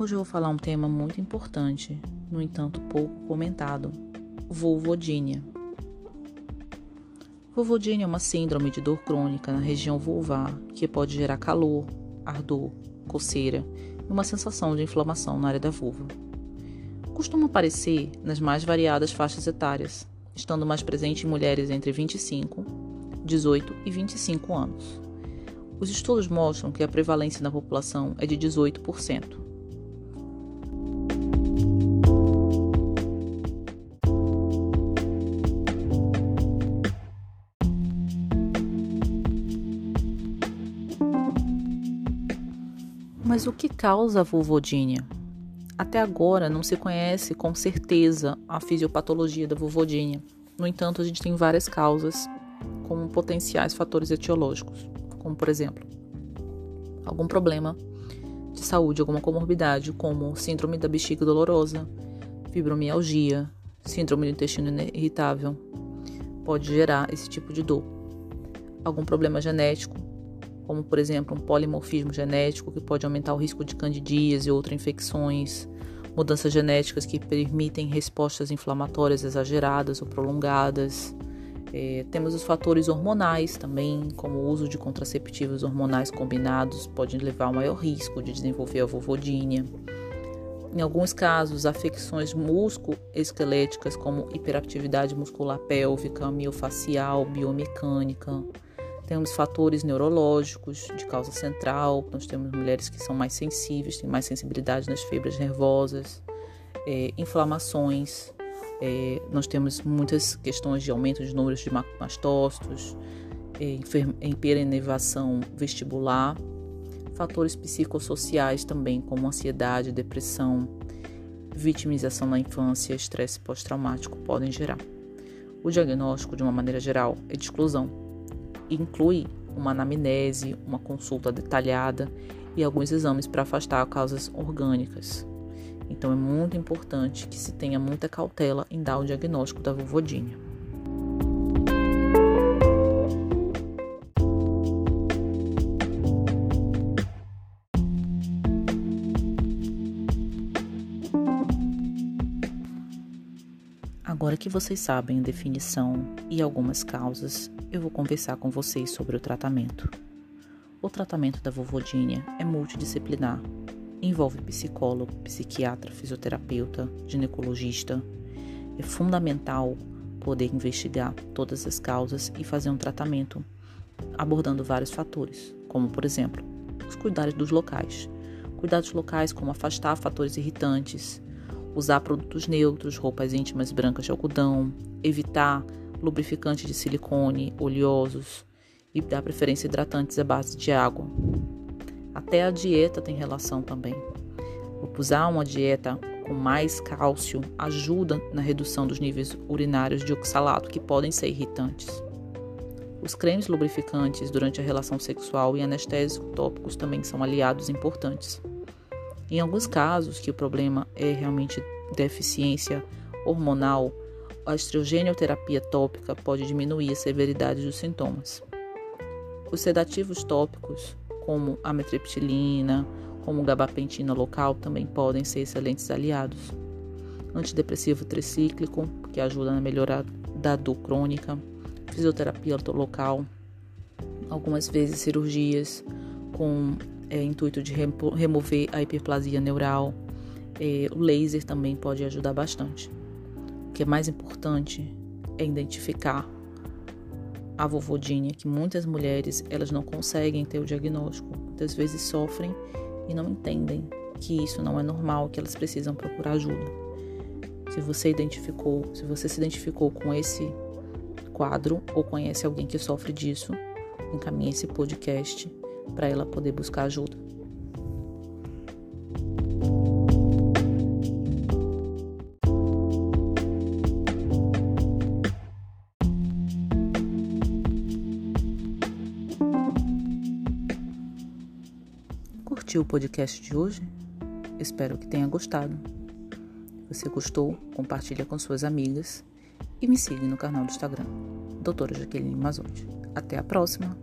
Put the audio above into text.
Hoje eu vou falar um tema muito importante, no entanto pouco comentado: vulvodínia. Vulvodínia é uma síndrome de dor crônica na região vulvar que pode gerar calor, ardor, coceira e uma sensação de inflamação na área da vulva. Costuma aparecer nas mais variadas faixas etárias, estando mais presente em mulheres entre 25, 18 e 25 anos. Os estudos mostram que a prevalência na população é de 18%. Mas o que causa a vulvodínia? Até agora não se conhece com certeza a fisiopatologia da vulvodínia. No entanto, a gente tem várias causas como potenciais fatores etiológicos, como por exemplo, algum problema de saúde, alguma comorbidade, como síndrome da bexiga dolorosa, fibromialgia, síndrome do intestino irritável, pode gerar esse tipo de dor. Algum problema genético, como por exemplo um polimorfismo genético que pode aumentar o risco de candidíase e outras infecções, mudanças genéticas que permitem respostas inflamatórias exageradas ou prolongadas. É, temos os fatores hormonais também, como o uso de contraceptivos hormonais combinados pode levar ao maior risco de desenvolver a vulvodínia. Em alguns casos, afecções musculoesqueléticas como hiperatividade muscular pélvica, miofacial, biomecânica, temos fatores neurológicos de causa central, nós temos mulheres que são mais sensíveis, têm mais sensibilidade nas fibras nervosas, é, inflamações, é, nós temos muitas questões de aumento de números de mastócitos, é, hiperenervação vestibular, fatores psicossociais também, como ansiedade, depressão, vitimização na infância, estresse pós-traumático podem gerar. O diagnóstico, de uma maneira geral, é de exclusão inclui uma anamnese, uma consulta detalhada e alguns exames para afastar causas orgânicas. Então é muito importante que se tenha muita cautela em dar o diagnóstico da vulvodínia. Agora que vocês sabem a definição e algumas causas, eu vou conversar com vocês sobre o tratamento. O tratamento da vulvodínia é multidisciplinar. Envolve psicólogo, psiquiatra, fisioterapeuta, ginecologista. É fundamental poder investigar todas as causas e fazer um tratamento abordando vários fatores, como por exemplo, os cuidados dos locais. Cuidados locais como afastar fatores irritantes, usar produtos neutros, roupas íntimas brancas de algodão, evitar lubrificantes de silicone, oleosos e dar preferência hidratantes à base de água. Até a dieta tem relação também. Usar uma dieta com mais cálcio ajuda na redução dos níveis urinários de oxalato, que podem ser irritantes. Os cremes lubrificantes durante a relação sexual e anestésicos tópicos também são aliados importantes. Em alguns casos, que o problema é realmente deficiência hormonal, a estrogênio-terapia tópica pode diminuir a severidade dos sintomas. Os sedativos tópicos, como a como gabapentina local, também podem ser excelentes aliados. Antidepressivo tricíclico, que ajuda na melhora da dor crônica, fisioterapia local, algumas vezes cirurgias com é, intuito de remover a hiperplasia neural. É, o laser também pode ajudar bastante. O que é mais importante é identificar a vovodinha, que muitas mulheres elas não conseguem ter o diagnóstico, muitas vezes sofrem e não entendem que isso não é normal, que elas precisam procurar ajuda. Se você identificou, se você se identificou com esse quadro ou conhece alguém que sofre disso, encaminhe esse podcast para ela poder buscar ajuda. Curtiu o podcast de hoje? Espero que tenha gostado. Se você gostou, compartilha com suas amigas e me siga no canal do Instagram, Doutora Jaqueline Mazotti. Até a próxima!